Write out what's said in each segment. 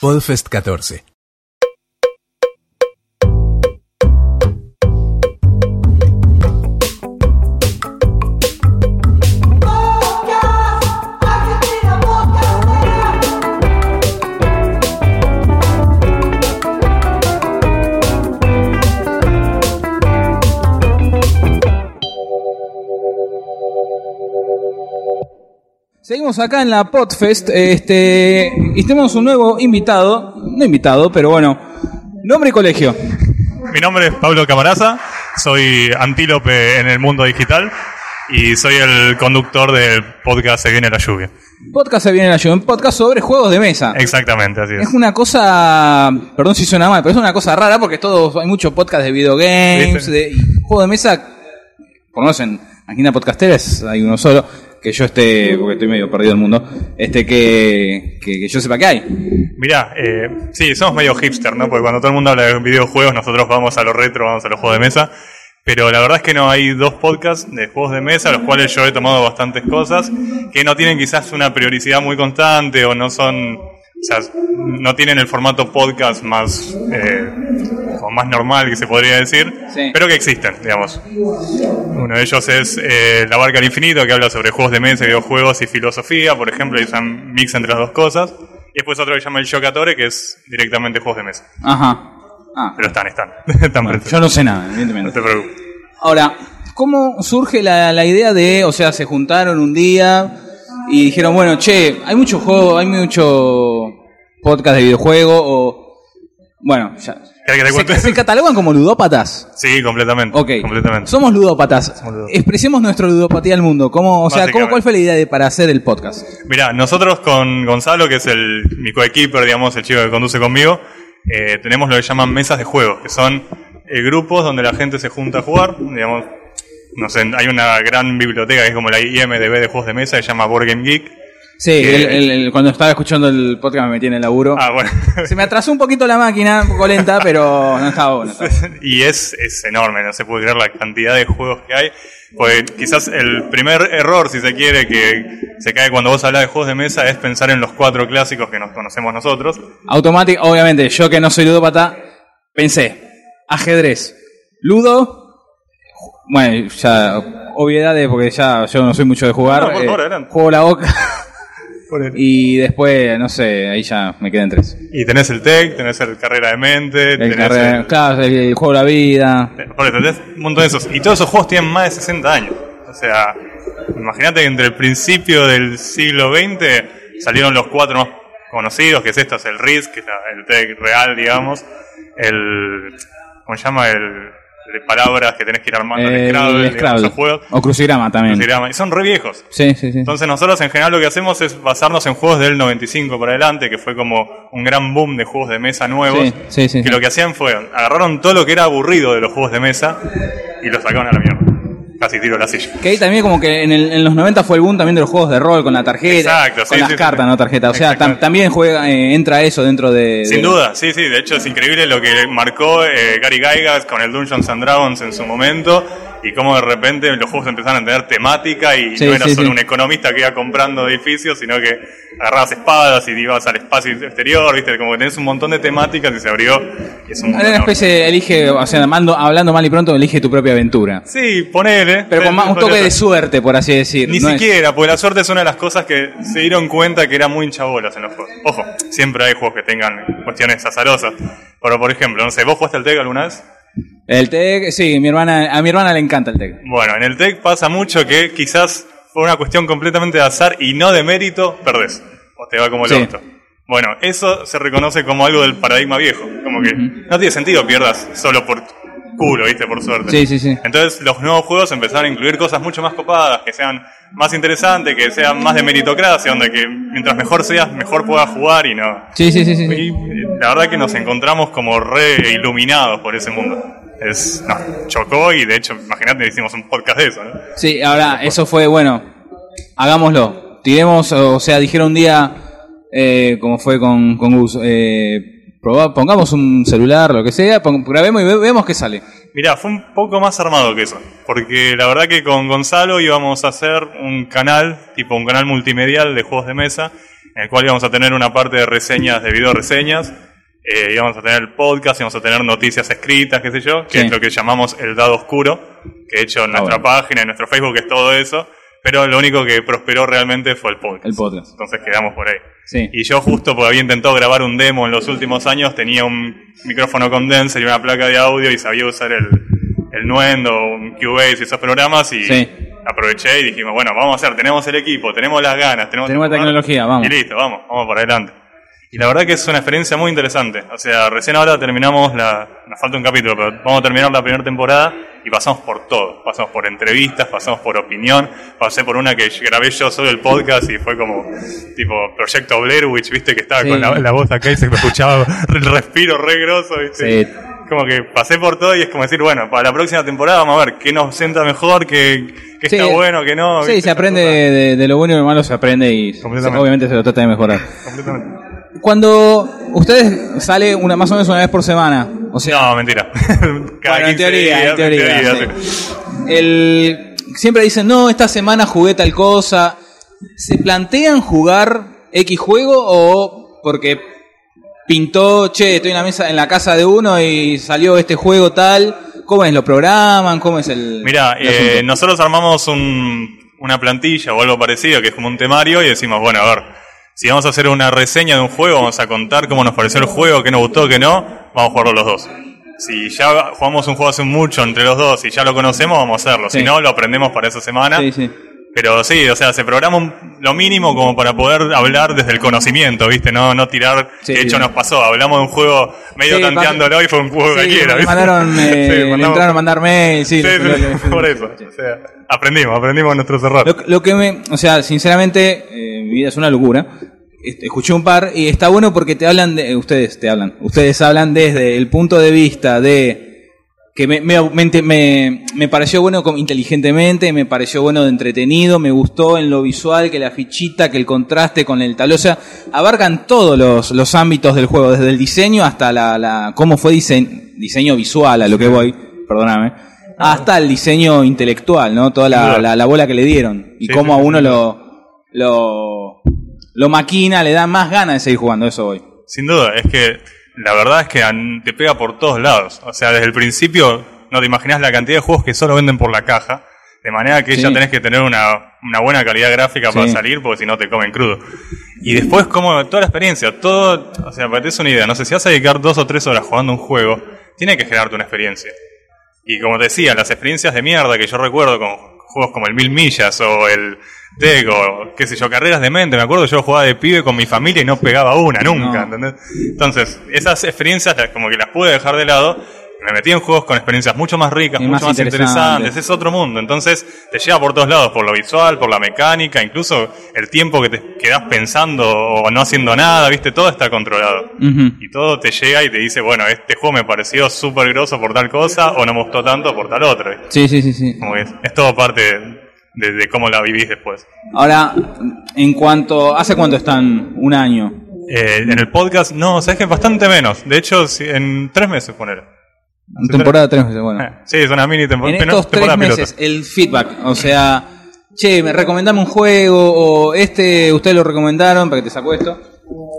Podfest 14. Seguimos acá en la Podfest, este, y tenemos un nuevo invitado, no invitado, pero bueno, nombre y colegio. Mi nombre es Pablo Camaraza, soy antílope en el mundo digital y soy el conductor del podcast Se viene la lluvia. Podcast se viene la lluvia, un podcast sobre juegos de mesa. Exactamente, así es. Es una cosa, perdón si suena mal, pero es una cosa rara porque todos hay muchos podcasts de videogames, ¿Viste? de y juegos de mesa. Conocen, aquí en la podcastera hay uno solo, que yo esté, porque estoy medio perdido del mundo, este que, que, yo sepa que hay. Mirá, eh, sí, somos medio hipster, ¿no? Porque cuando todo el mundo habla de videojuegos, nosotros vamos a lo retro, vamos a los juegos de mesa. Pero la verdad es que no hay dos podcasts de juegos de mesa, los cuales yo he tomado bastantes cosas, que no tienen quizás una prioricidad muy constante o no son, o sea, no tienen el formato podcast más, eh, más normal que se podría decir, Sí. pero que existen, digamos. Uno de ellos es eh, La Barca al Infinito, que habla sobre juegos de mesa, videojuegos y filosofía, por ejemplo, y es un mix entre las dos cosas. Y después otro que se llama El Shokatore, que es directamente juegos de mesa. Ajá. Ah, Pero están, están. están bueno, presentes. yo no sé nada, No evidentemente. te preocupes. Ahora, ¿cómo surge la, la idea de, o sea, se juntaron un día y dijeron, bueno, che, hay mucho juego, hay mucho podcast de videojuego o... Bueno, ya. ¿Querés que te cuente? ¿Se, se catalogan como ludópatas? Sí, completamente. Ok. Completamente. Somos ludópatas. Somos ludópatas. Expresemos nuestra ludopatía al mundo. ¿Cómo, o sea, ¿cómo. ¿cuál fue la idea de, para hacer el podcast? Mirá, nosotros con Gonzalo, que es el, mi coequiper, digamos, el chico que conduce conmigo, eh, tenemos lo que llaman mesas de juego, que son eh, grupos donde la gente se junta a jugar, digamos, no sé, hay una gran biblioteca que es como la IMDB de juegos de mesa, que se llama Board Game Geek. Sí, el- el- el- cuando estaba escuchando el podcast me metí en el laburo. Ah, bueno. Se me atrasó un poquito la máquina, un poco lenta, pero no estaba bueno. y es, es enorme, no se puede creer la cantidad de juegos que hay. Pues quizás el primer error, si se quiere, que se cae cuando vos hablas de juegos de mesa es pensar en los cuatro clásicos que nos conocemos nosotros. Automático, obviamente, yo que no soy ludópata, pensé, ajedrez, ludo, bueno, ya, obviedades, porque ya yo no soy mucho de jugar, No, por eh, favor, adelante. juego la boca, y después, no sé, ahí ya me quedé en tres. Y tenés el tech, tenés el carrera de mente, El, tenés carrera- el, claro, el, el juego de la vida, por eso, tenés un montón de esos. Y todos esos juegos tienen más de 60 años. O sea, imagínate que entre el principio del siglo XX salieron los cuatro más conocidos, que es esto, es el Risk, que es el tech real, digamos, el... ¿Cómo se llama? El de palabras que tenés que ir armando el, el Scrabble, Scrabble, esos juegos. o crucigrama también. Crucigrama. Y son re viejos. Sí, sí, sí. Entonces nosotros en general lo que hacemos es basarnos en juegos del 95 para adelante, que fue como un gran boom de juegos de mesa nuevos, Sí, sí, sí, que lo que hacían fue, agarraron todo lo que era aburrido de los juegos de mesa y lo sacaron a la mierda. Casi tiro la silla. Que ahí también como que en, el- en los 90 fue el boom también de los juegos de rol con la tarjeta, Exacto, con sí, las sí, cartas, sí. no tarjeta. O sea, tam- también juega, eh, entra eso dentro de... Sin de- duda, sí, sí, de hecho es increíble lo que marcó eh, Gary Gygax con el Dungeons and Dragons en su momento y cómo de repente los juegos empezaron a tener temática y Sí, no era sí, solo sí. un economista que iba comprando edificios, sino que agarrabas espadas y ibas al espacio exterior, viste, como que tenés un montón de temáticas y se abrió es un Hay una especie de elige, o sea, mando- hablando mal y pronto, elige tu propia aventura. Sí, ponele. Pero con más, un toque de suerte, por así decir. Ni no es- siquiera, porque la suerte es una de las cosas que se dieron cuenta que era muy hinchabolas en los juegos. Ojo, siempre hay juegos que tengan cuestiones azarosas. Pero, por ejemplo, no sé, ¿vos jugaste al TEC alguna vez? El TEC, sí, mi hermana, a mi hermana le encanta el TEC. Bueno, en el TEC pasa mucho que quizás por una cuestión completamente de azar y no de mérito, perdés. O te va como el Sí. Bueno, eso se reconoce como algo del paradigma viejo. Como que no tiene sentido pierdas solo por culo, ¿viste? Por suerte. Sí, sí, sí. Entonces los nuevos juegos empezaron a incluir cosas mucho más copadas, que sean más interesantes, que sean más de meritocracia, donde que mientras mejor seas, mejor puedas jugar y no. Sí, sí, sí, sí. Y la verdad que nos encontramos como re iluminados por ese mundo. Es, nos chocó y de hecho, imagínate, hicimos un podcast de eso, ¿no? Sí, ahora, eso fue, bueno, hagámoslo. Tiremos, o sea, dijeron un día, eh, como fue con, con Gus, eh, proba- pongamos un celular, lo que sea, grabemos y ve- vemos qué sale. Mirá, fue un poco más armado que eso. Porque la verdad que con Gonzalo íbamos a hacer un canal, tipo un canal multimedial de juegos de mesa, en el cual íbamos a tener una parte de reseñas, de video reseñas, eh, íbamos a tener podcast, íbamos a tener noticias escritas, qué sé yo, que Sí. es lo que llamamos el dado oscuro, que de hecho en Ah, nuestra bueno. página, en nuestro Facebook es todo eso, pero lo único que prosperó realmente fue el podcast. El podcast. Entonces quedamos por ahí. Sí. Y yo justo porque había intentado grabar un demo en los últimos años, tenía un micrófono condenser y una placa de audio y sabía usar el, el Nuendo, un Cubase y esos programas y Sí. aproveché y dijimos, bueno, vamos a hacer, tenemos el equipo, tenemos las ganas, tenemos, Tenemos la tecnología, vamos. Y listo, vamos, vamos para adelante. Y la verdad que es una experiencia muy interesante. O sea, recién ahora terminamos la... Nos falta un capítulo, pero vamos a terminar la primera temporada y pasamos por todo. Pasamos por entrevistas, pasamos por opinión, pasé por una que grabé yo solo el podcast y fue como tipo Proyecto Blair Witch, viste que estaba Sí. con la, la voz acá y se me escuchaba el respiro re grosso, viste. Sí. Como que pasé por todo y es como decir, bueno, para la próxima temporada vamos a ver qué nos sienta mejor, qué, qué Sí. está bueno, qué no. Sí, ¿viste? se aprende de, de lo bueno y lo malo, se aprende y obviamente se lo trata de mejorar. Completamente. Cuando ustedes sale una más o menos una vez por semana, o sea, No, mentira. Cada Bueno, en 15 teoría, días, en teoría, sí. el, siempre dicen, no, esta semana jugué tal cosa. ¿Se plantean jugar X juego o porque pintó, che, estoy en la mesa en la casa de uno y salió este juego tal? ¿Cómo es? ¿Lo programan? ¿Cómo es el Mira, el eh, nosotros armamos un- una plantilla o algo parecido, que es como un temario, y decimos, bueno, a ver, si vamos a hacer una reseña de un juego, vamos a contar cómo nos pareció el juego, qué nos gustó, qué no, vamos a jugarlo los dos. Si ya jugamos un juego hace mucho entre los dos y ya lo conocemos, vamos a hacerlo. Sí. Si no, lo aprendemos para esa semana. Sí, sí. Pero sí, o sea, se programa un- lo mínimo como para poder hablar desde el conocimiento, ¿viste? No, no tirar. Sí, de hecho, sí. nos pasó. Hablamos de un juego medio Sí, tanteándolo y fue un juego cualquiera, ¿viste? mandaron, eh, mandamos- entraron a mandar mail, sí, Sí, lo- lo- lo- por eso. O sea, aprendimos, aprendimos nuestros errores. Lo, lo que me, o sea, sinceramente, eh, mi vida es una locura. Escuché un par y está bueno porque te hablan de, eh, ustedes te hablan, ustedes hablan desde el punto de vista de que me, me, me- me- me pareció bueno como inteligentemente, me pareció bueno de entretenido, me gustó en lo visual, que la fichita, que el contraste con el tablero, o sea, abarcan todos los, los ámbitos del juego, desde el diseño hasta la, la cómo fue dise- diseño visual a lo que voy, perdóname, hasta el diseño intelectual, ¿no? Toda la, la, la bola que le dieron y Sí, cómo sí, a uno lo, lo, lo maquina, le da más ganas de seguir jugando, eso voy. Sin duda, es que la verdad es que te pega por todos lados. O sea, desde el principio no te imaginas la cantidad de juegos que solo venden por la caja. De manera que Sí. ya tenés que tener una, una buena calidad gráfica para salir, porque si no te comen crudo. Y después, como toda la experiencia, todo, o sea, para que te des una idea, no sé, si vas a dedicar dos o tres horas jugando un juego, tiene que generarte una experiencia. Y como te decía, las experiencias de mierda que yo recuerdo con juegos como el Mil Millas o el Tec o qué sé yo, carreras de mente, me acuerdo yo jugaba de pibe con mi familia y no pegaba una nunca, No. ¿entendés? Entonces, esas experiencias como que las pude dejar de lado, me metí en juegos con experiencias mucho más ricas, Y mucho más más, interesantes. interesantes, es otro mundo, entonces te lleva por todos lados, por lo visual, por la mecánica, incluso el tiempo que te quedas pensando o no haciendo nada, viste, todo está controlado. Y todo te llega y te dice, bueno, este juego me pareció súper groso por tal cosa o no me gustó tanto por tal otra. Sí, sí, sí, sí. Como que es, es todo parte de, de cómo la vivís después. Ahora, en cuanto, ¿hace cuánto están? Un año. Eh, en el podcast, no, sabes que bastante menos. De hecho, en tres meses, poner. En temporada tres meses, bueno. Sí, es una mini En estos tres temporada piloto. meses, el feedback, o sea, che, me recomendame un juego, o este, ustedes lo recomendaron, para que te saco esto,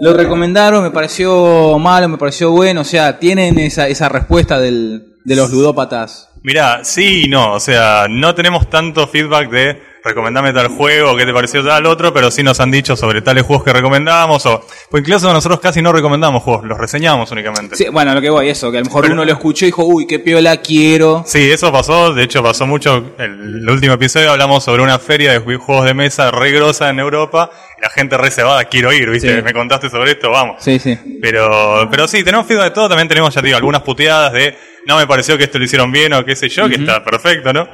lo recomendaron, me pareció malo, me pareció bueno, o sea, tienen esa, esa respuesta del, de los ludópatas. Mirá, sí y no, o sea, no tenemos tanto feedback de recomendame tal juego, qué te pareció tal otro, pero sí nos han dicho sobre tales juegos que recomendamos, o pues incluso nosotros casi no recomendamos juegos, los reseñamos únicamente. Sí, bueno, lo que voy, eso, que a lo mejor Pero- uno lo escuchó y dijo, uy, qué piola quiero. Sí, eso pasó, de hecho pasó mucho, el, el último episodio hablamos sobre una feria de ju- juegos de mesa re grosa en Europa, y la gente re cebada, quiero ir, ¿viste? Sí. Me contaste sobre esto, vamos. Sí, sí. Pero, pero sí, tenemos feedback de todo, también tenemos, ya digo, algunas puteadas de no me pareció que esto lo hicieron bien o qué sé yo, que está perfecto, ¿no?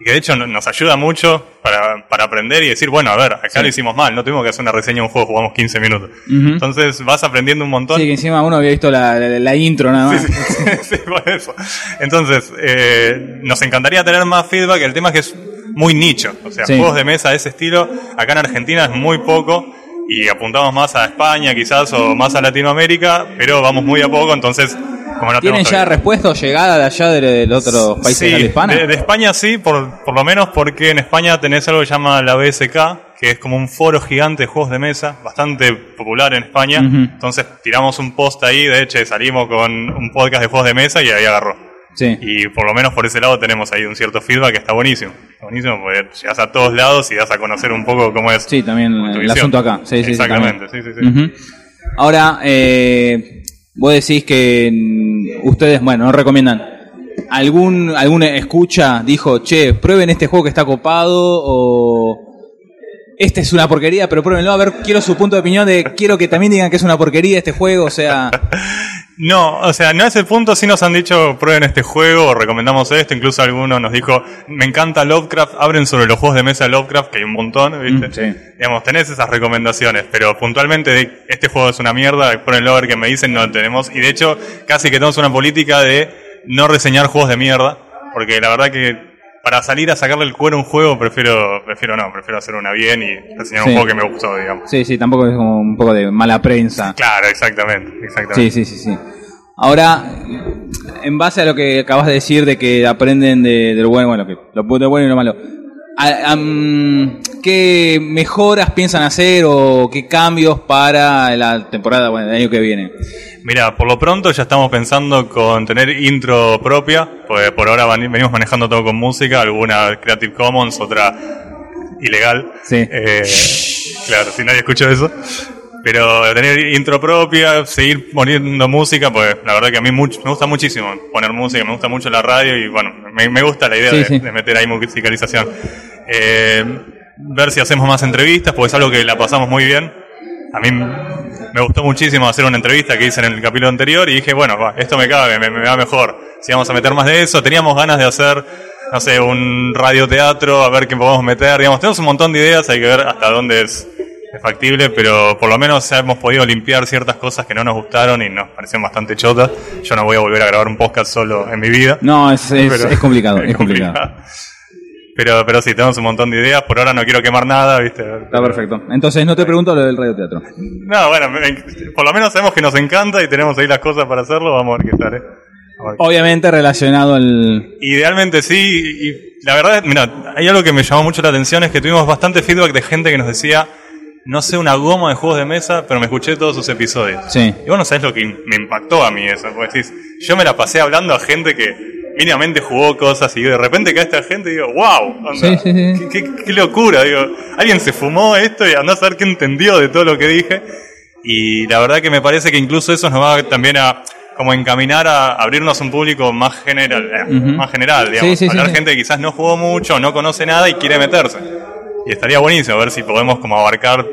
Y que de hecho no- nos ayuda mucho para, para aprender y decir, bueno, a ver, acá Sí. lo hicimos mal, no tuvimos que hacer una reseña de un juego, jugamos 15 minutos. Entonces vas aprendiendo un montón. Sí, que encima uno había visto la, la- la intro nada más. Sí, sí, por eso. Entonces, eh, nos encantaría tener más feedback. El tema es que es muy nicho. O sea, juegos de mesa de ese estilo, acá en Argentina es muy poco. Y apuntamos más a España quizás o más a Latinoamérica, pero vamos muy a poco, entonces como no ¿Tienen ya respuesta o llegada de allá de, de otros países de Sí, habla hispana? de, de España sí, por, por lo menos porque en España tenés algo que se llama la BSK, que es como un foro gigante de juegos de mesa, bastante popular en España. Entonces tiramos un post ahí, de hecho salimos con un podcast de juegos de mesa y ahí agarró. Sí. Y por lo menos por ese lado tenemos ahí un cierto feedback que está buenísimo. Está buenísimo porque llegas a todos lados y das a conocer un poco cómo es. Sí, también el visión. asunto acá. Sí, Exactamente, sí, sí, sí. Ujú. Ahora, eh, vos decís que ustedes, bueno, no recomiendan. ¿Algún, ¿Alguna escucha dijo, che, prueben este juego que está copado o este es una porquería, pero pruébenlo? A ver, quiero su punto de opinión de, quiero que también digan que es una porquería este juego, o sea... No, o sea, no a ese punto sí nos han dicho prueben este juego o recomendamos esto, incluso alguno nos dijo, me encanta Lovecraft, abren sobre los juegos de mesa Lovecraft, que hay un montón, ¿viste? Mm, sí. Digamos, tenés esas recomendaciones, pero puntualmente este juego es una mierda, a ver qué me dicen, no lo tenemos. Y de hecho, casi que tenemos una política de no reseñar juegos de mierda, porque la verdad que para salir a sacarle el cuero a un juego prefiero prefiero no, prefiero hacer una bien y reseñar Sí. un juego que me gustó, digamos. Sí, sí, tampoco es como un poco de mala prensa. Claro, exactamente, exactamente. Sí, sí, sí, sí. Ahora, en base a lo que acabas de decir de que aprenden de, de lo bueno, bueno, que lo de bueno y lo malo, a- am, ¿qué mejoras piensan hacer o qué cambios para la temporada, bueno, el año que viene? Mira, por lo pronto ya estamos pensando con tener intro propia, pues por ahora venimos manejando todo con música, alguna Creative Commons, otra ilegal. Sí. Eh, claro, si nadie escuchó eso. Pero tener intro propia, seguir poniendo música, pues la verdad que a mí mucho, me gusta muchísimo poner música, me gusta mucho la radio y bueno, me, me gusta la idea Sí, de, sí. de meter ahí musicalización. Eh, ver si hacemos más entrevistas, porque es algo que la pasamos muy bien. A mí me gustó muchísimo hacer una entrevista que hice en el capítulo anterior y dije, bueno, esto me cabe, me, me va mejor. Si vamos a meter más de eso, teníamos ganas de hacer, no sé, un radioteatro, a ver qué podemos meter. Digamos, tenemos un montón de ideas, hay que ver hasta dónde es, factible, pero por lo menos hemos podido limpiar ciertas cosas que no nos gustaron y nos parecieron bastante chotas. Yo no voy a volver a grabar un podcast solo en mi vida. No, es, es, Pero- es complicado, es complicado. Pero, pero sí, tenemos un montón de ideas. Por ahora no quiero quemar nada, ¿viste? Está perfecto. Entonces no te pregunto lo del radioteatro. No, bueno, me- por lo menos sabemos que nos encanta y tenemos ahí las cosas para hacerlo. Vamos a ver qué tal, ¿eh? Obviamente relacionado al... Idealmente sí, y la verdad, mira, hay algo que me llamó mucho la atención, es que tuvimos bastante feedback de gente que nos decía, no sé una goma de juegos de mesa, pero me escuché todos sus episodios. Sí. Y vos no sabés lo que me impactó a mí eso, porque decís, yo me la pasé hablando a gente que mínimamente jugó cosas y de repente cae esta gente y digo, wow, onda, Sí, sí, sí. Qué, qué- qué locura, digo, alguien se fumó esto y andá a saber qué entendió de todo lo que dije. Y la verdad que me parece que incluso eso nos va también a como encaminar a abrirnos un público más general, eh, más general, digamos, hablar gente que quizás no jugó mucho, no conoce nada y quiere meterse. Y estaría buenísimo a ver si podemos como abarcar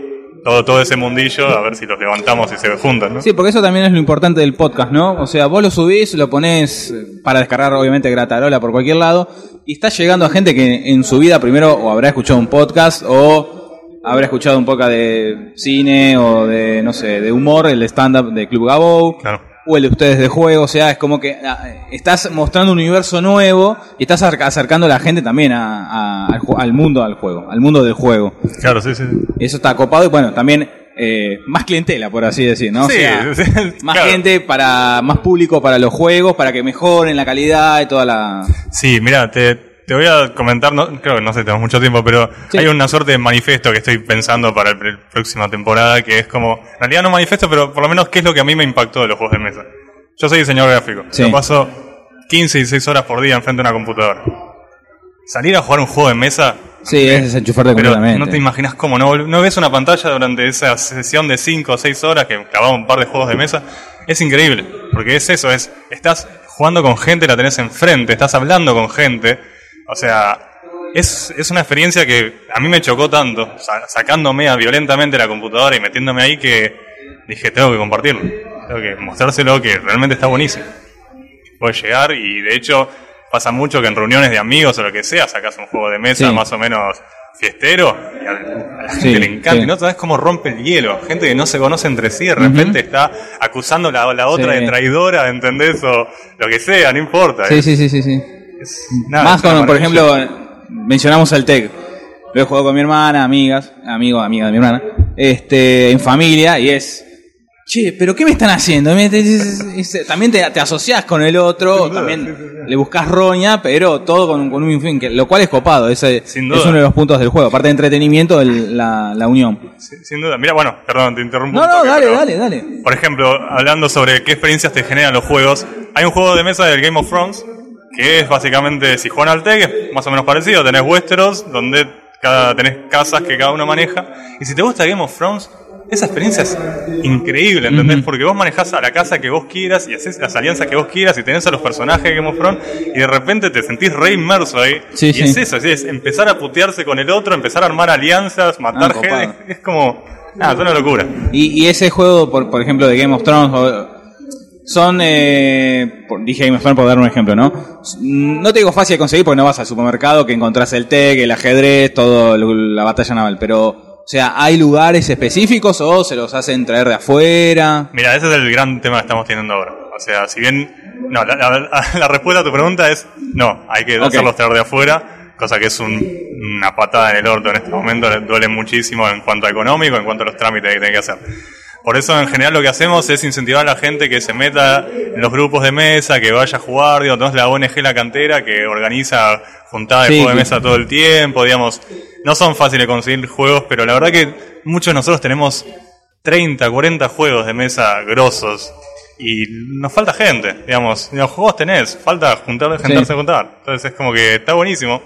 todo, todo ese mundillo, a ver si los levantamos y se juntan, ¿no? Sí, porque eso también es lo importante del podcast, ¿no? O sea, vos lo subís, lo ponés eh, para descargar, obviamente, Gratarola por cualquier lado, y está llegando a gente que en su vida primero o habrá escuchado un podcast o habrá escuchado un podcast de cine o de, no sé, de humor, el stand-up de Club Gabo, Claro. O el de ustedes de juego, o sea, es como que ah, estás mostrando un universo nuevo y estás acerca- acercando a la gente también a- a- al, mundo, al juego, al mundo del juego. Claro, sí, sí. Eso está copado y bueno, también eh, más clientela, por así decir, ¿no? O Sí, más claro. gente para, más público para los juegos, para que mejoren la calidad y toda la... Sí, mira, te, te voy a comentar, no, creo que no sé, tenemos mucho tiempo, pero Sí. hay una suerte de manifiesto que estoy pensando para la próxima temporada, que es como, en realidad no manifiesto, pero por lo menos qué es lo que a mí me impactó de los juegos de mesa. Yo soy diseñador gráfico, Sí. yo paso 15 y 16 horas por día enfrente de una computadora. Salir a jugar un juego de mesa... Sí, es desenchufarte completamente. no te imaginas cómo, no, no ves una pantalla durante esa sesión de 5 o 6 horas que clavaba un par de juegos de mesa. Es increíble, porque es eso, es estás jugando con gente, la tenés enfrente, estás hablando con gente. O sea, es, es una experiencia que a mí me chocó tanto, sa- sacándome a violentamente la computadora y metiéndome ahí que dije, tengo que compartirlo, tengo que mostrárselo que realmente está buenísimo. Puede llegar y de hecho pasa mucho que en reuniones de amigos o lo que sea sacas un juego de mesa Sí. más o menos fiestero y a la gente Sí, le encanta sí. y no sabes cómo rompe el hielo gente que no se conoce entre sí de repente está acusando a la, la otra de traidora ¿entendés? o lo que sea no importa sí, sí, sí, sí. Es- nada, Más con, por ejemplo, mencionamos al TEC. Lo he jugado con mi hermana, amigas, amigo, amiga de mi hermana, este, en familia, y es che, pero ¿qué me están haciendo? También te, te asociás con el otro, también le buscas roña, pero todo con, con un fin, que, lo cual es copado, ese es duda. uno de los puntos del juego, aparte de entretenimiento, el- la, la unión. Sin, sin duda. Mira, bueno, perdón, te interrumpo. No, no, toque, dale, pero- dale, dale. Por ejemplo, hablando sobre qué experiencias te generan los juegos, hay un juego de mesa del Game of Thrones que es básicamente, si juegan al TEC, es más o menos parecido. Tenés Westeros, donde cada, tenés casas que cada uno maneja. Y si te gusta Game of Thrones, esa experiencia es increíble, ¿entendés? Porque vos manejás a la casa que vos quieras y haces las alianzas que vos quieras y tenés a los personajes de Game of Thrones y de repente te sentís re inmerso ahí. Sí, y sí. es eso, es empezar a putearse con el otro, empezar a armar alianzas, matar Ah, gente. Es, es como. Nada, es una locura. Y, y ese juego, por, por ejemplo, de Game of Thrones, o- son, eh, dije Game of Thrones por dar un ejemplo, ¿no? No te digo fácil de conseguir porque no vas al supermercado que encontrás el tech, el ajedrez, todo la batalla naval, pero, o sea, ¿hay lugares específicos o se los hacen traer de afuera? Mira, ese es el gran tema que estamos teniendo ahora. O sea, si bien. No, la, la- la respuesta a tu pregunta es no, hay que Ok. hacerlos traer de afuera, cosa que es un- una patada en el orto en este momento, le duele muchísimo en cuanto a económico, en cuanto a los trámites que tiene que hacer. Por eso, en general, lo que hacemos es incentivar a la gente que se meta en los grupos de mesa, que vaya a jugar, digo, tenemos la ONG La Cantera, que organiza juntadas de Sí, juego de mesa todo el tiempo, digamos. No son fáciles de conseguir juegos, pero la verdad que muchos de nosotros tenemos 30, 40 juegos de mesa grosos y nos falta gente, digamos. Los juegos tenés, falta juntar, juntarse a juntar. Entonces es como que está buenísimo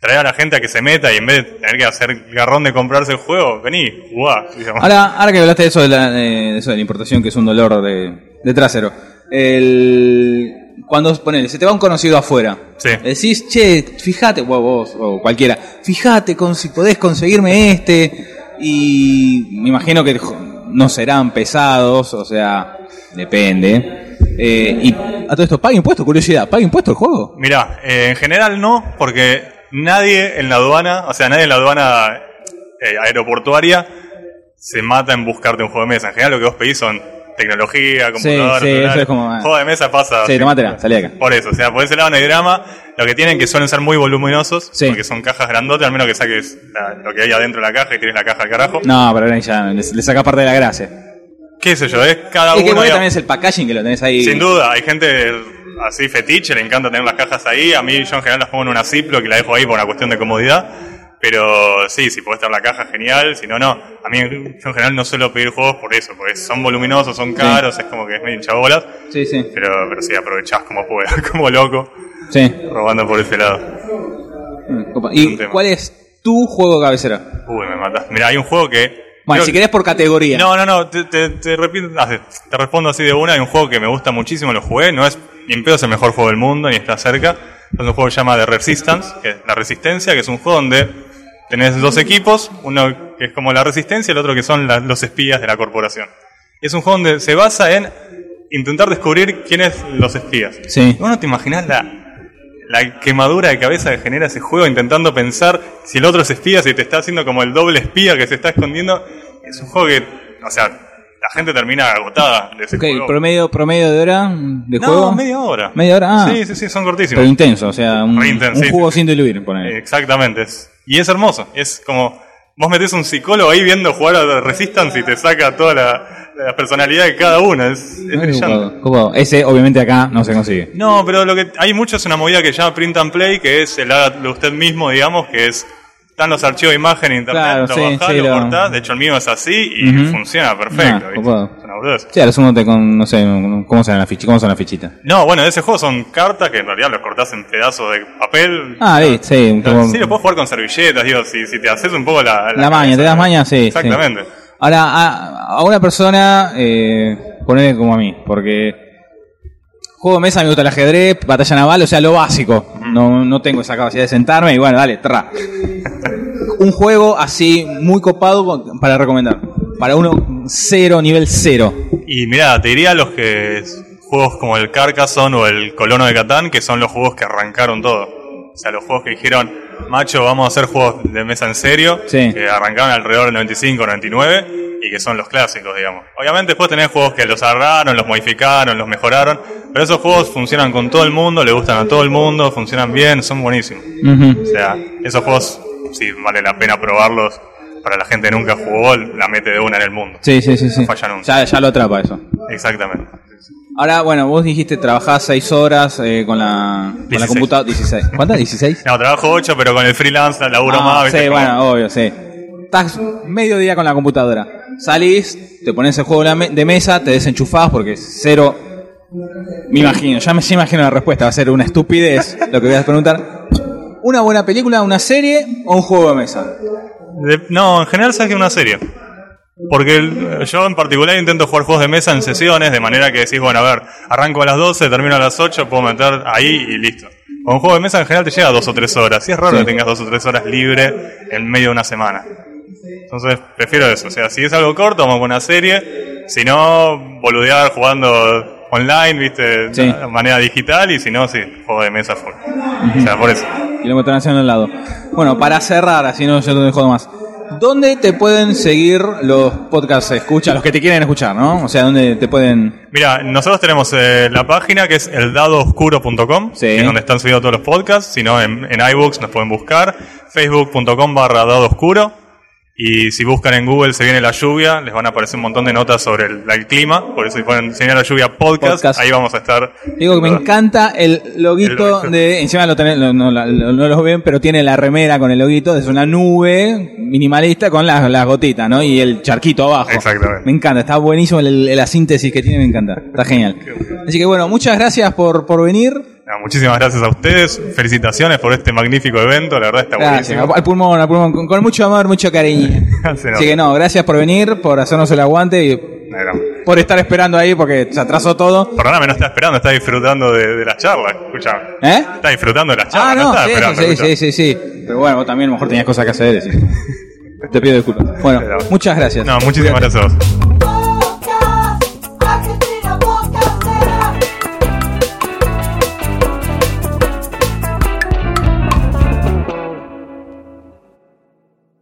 traer a la gente a que se meta y en vez de tener que hacer garrón de comprarse el juego, vení, jugá. digamos. Ahora, ahora que hablaste de eso de la, de eso de la importación, que es un dolor de, de trasero, el, cuando ponele, se te va un conocido afuera, Sí. decís, che, fíjate, vos, vos o cualquiera, fíjate con si podés conseguirme este, y me imagino que no serán pesados, o sea, depende. Eh, y a todo esto, ¿paga impuesto? Curiosidad, ¿paga impuesto el juego? Mirá, eh, en general no, porque nadie en la aduana, o sea, nadie en la aduana eh, aeroportuaria se mata en buscarte un juego de mesa. En general lo que vos pedís son tecnología, computadora, sí, eso es como, ah. juego de mesa pasa. Sí, tomátela, salí acá. Por eso, o sea, por ese lado no hay drama. Lo que tienen que suelen ser muy voluminosos, Sí. porque son cajas grandotas, al menos que saques la- lo que hay adentro de la caja y tienes la caja al carajo. No, pero ahí ya le, le saca parte de la gracia. ¿Qué sé yo? Es cada Y que uno. bueno, digamos- también es el packaging que lo tenés ahí. Sin duda, hay gente así fetiche, le encanta tener las cajas ahí. A mí yo en general las pongo en una Ziploc y la dejo ahí por una cuestión de comodidad. Pero sí, si podés tener la caja, genial. Si no, no. A mí yo en general no suelo pedir juegos por eso, porque son voluminosos, son caros, es como que es medio hinchabolas. Sí, sí. Pero, pero sí, aprovechás como puedas, como loco, Sí. robando por ese lado. Mm, ¿Y cuál es tu juego de cabecera? Uy, me matas. Mira, hay un juego que. Bueno, creo si que- querés por categoría. No, no, no, te, te, te repito- te respondo así de una. Hay un juego que me gusta muchísimo, lo jugué. No es ni en pedo es el mejor juego del mundo, ni está cerca. Es un juego que se llama The Resistance, que es la resistencia, que es un juego donde tenés dos equipos, uno que es como la resistencia y el otro que son la- los espías de la corporación. Es un juego donde se basa en intentar descubrir quiénes los espías. Sí. ¿Vos no te imaginás la, la quemadura de cabeza que genera ese juego intentando pensar si el otro es espía, si te está haciendo como el doble espía que se está escondiendo? Es un juego que, o sea, la gente termina agotada de ese Ok, juego. promedio, promedio de hora de no, juego. media hora. Media hora, ah. Sí, sí, sí, son Pero cortísimos. intenso, o sea, un, intenso, un sí, juego sí. sin diluir, ponele. Exactamente. es- y es hermoso. Es como, vos metés un psicólogo ahí viendo jugar a Resistance y te saca toda la, la personalidad de cada uno. Es, es brillante. copado, copado. Ese, obviamente, acá no se consigue. No, pero lo que hay mucho es una movida que se llama print and play, que es el hágalo usted mismo, digamos, que es están los archivos de imagen en internet, Claro, lo sí, bajás, sí, lo lo- cortás, de hecho el mío es así y funciona perfecto. Ah, ¿viste? copado. Es una boludez. Sí, a lo sumo te con, no sé, ¿cómo son las fichitas? ¿Cómo son las fichitas? No, bueno, de ese juego son cartas que en realidad los cortás en pedazos de papel. Ah, sí, sí. No, como- sí, lo puedes jugar con servilletas, digo, si, si te haces un poco la... La maña, ¿te das maña? Sí, sí. Exactamente. Ahora, a, a una persona, eh, ponele como a mí, porque juego de mesa me gusta el ajedrez, batalla naval, o sea, lo básico. No, no tengo esa capacidad de sentarme y bueno, dale, tra. Un juego así, muy copado con- para recomendar. Para uno cero, nivel cero. Y mira, te diría los que juegos como el Carcassonne o el Colono de Catán, que son los juegos que arrancaron todo. O sea, los juegos que dijeron, macho, vamos a hacer juegos de mesa en serio, Sí. que arrancaron alrededor del 95, 99, y que son los clásicos, digamos. Obviamente después tenés juegos que los agarraron, los modificaron, los mejoraron, pero esos juegos funcionan con todo el mundo, le gustan a todo el mundo, funcionan bien, son buenísimos. O sea, esos juegos sí vale la pena probarlos para la gente que nunca jugó, la mete de una en el mundo. Sí, sí, sí. sí. falla nunca. Ya, ya lo atrapa eso. Exactamente. Ahora, bueno, vos dijiste trabajás 6 horas eh, con la, con la 16. computadora. 16. ¿Cuántas? ¿16? No, trabajo 8, pero con el freelance la laburo Ah, más. ¿viste? sí, Como- bueno, obvio, sí. Estás medio día con la computadora. Salís, te pones el juego de mesa, te desenchufás porque cero. Me imagino, ya me se imagino la respuesta. Va a ser una estupidez lo que voy a preguntar. ¿Una buena película, una serie o un juego de mesa? De- no, en general sabes que una serie. Porque el- yo en particular intento jugar juegos de mesa en sesiones, de manera que decís, bueno, a ver, arranco a las 12, termino a las 8, puedo meter ahí y listo. Con un juego de mesa en general te llega a dos o tres horas. Y es raro Sí. que tengas dos o tres horas libre en medio de una semana. Entonces prefiero eso. O sea, si es algo corto, vamos con una serie. Si no, boludear jugando online, viste, Sí. de manera digital. Y si no, sí, juego de mesa full. O sea, por eso. Kilómetro nacional al lado. Bueno, para cerrar, así no yo te jodo más. ¿Dónde te pueden seguir los podcasts escucha, los que te quieren escuchar, ¿no? O sea, ¿dónde te pueden Mira, nosotros tenemos eh, la página que es eldadooscuro.com, Sí. que es donde están subidos todos los podcasts. Si no, en, en iBooks nos pueden buscar. Facebook.com barra dado oscuro. Y si buscan en Google se viene la lluvia, les van a aparecer un montón de notas sobre el, el clima. Por eso si ponen se viene la lluvia podcast, Podcast. ahí vamos a estar. Digo que me encanta el loguito, El de. Encima lo tenés, no, lo- no lo ven, pero tiene la remera con el loguito. Es una nube minimalista con las, las gotitas, ¿no? Y el charquito abajo. Exactamente. Me encanta, está buenísimo el- la síntesis que tiene, me encanta. Está genial. Así que bueno, muchas gracias por, por venir. No, muchísimas gracias a ustedes. Felicitaciones por este magnífico evento. La verdad está Gracias. buenísimo. Al pulmón, al pulmón, con, con mucho amor, mucho cariño. Así que no, gracias por venir, por hacernos el aguante y por estar esperando ahí porque se atrasó todo. Perdóname, no está esperando, está disfrutando de, de las charlas. Escuchame. ¿Eh? Está disfrutando de las charlas, Ah, no, no, sí, esperando. sí, sí, sí, sí. Pero bueno, vos también a lo mejor tenías cosas que hacer. sí. Te pido disculpas. Bueno, muchas gracias. No, muchísimas gracias a vos.